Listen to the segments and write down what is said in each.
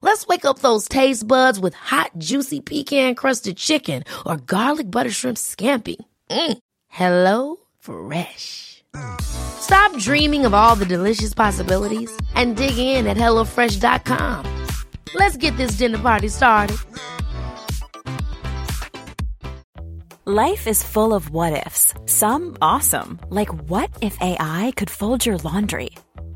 Let's wake up those taste buds with hot, juicy pecan crusted chicken or garlic butter shrimp scampi. Mm. Hello Fresh. Stop dreaming of all the delicious possibilities and dig in at HelloFresh.com. Let's get this dinner party started. Life is full of what ifs. Some awesome, like what if AI could fold your laundry?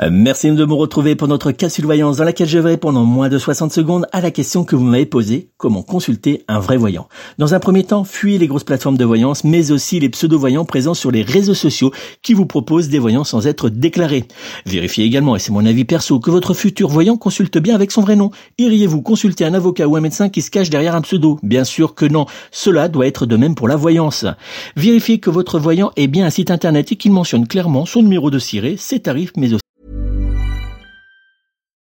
Merci de me retrouver pour notre capsule voyance dans laquelle je vais répondre en moins de 60 secondes à la question que vous m'avez posée, comment consulter un vrai voyant. Dans un premier temps, fuyez les grosses plateformes de voyance, mais aussi les pseudo-voyants présents sur les réseaux sociaux qui vous proposent des voyants sans être déclarés. Vérifiez également, et c'est mon avis perso, que votre futur voyant consulte bien avec son vrai nom. Iriez-vous consulter un avocat ou un médecin qui se cache derrière un pseudo? Bien sûr que non. Cela doit être de même pour la voyance. Vérifiez que votre voyant est bien un site internet et qu'il mentionne clairement son numéro de ciré, ses tarifs, mais aussi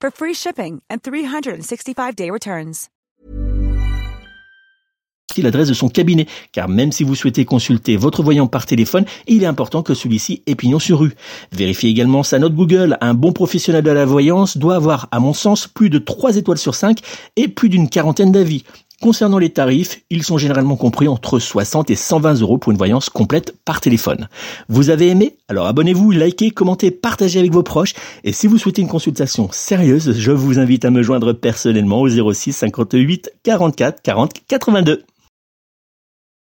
for free shipping and 365-day returns. l'adresse de son cabinet, car même si vous souhaitez consulter votre voyant par téléphone, il est important que celui-ci ait pignon sur rue. Vérifiez également sa note Google. Un bon professionnel de la voyance doit avoir, à mon sens, plus de 3 étoiles sur 5 et plus d'une quarantaine d'avis. Concernant les tarifs, ils sont généralement compris entre 60 et 120 euros pour une voyance complète par téléphone. Vous avez aimé? Alors abonnez-vous, likez, commentez, partagez avec vos proches. Et si vous souhaitez une consultation sérieuse, je vous invite à me joindre personnellement au 06 58 44 40 82.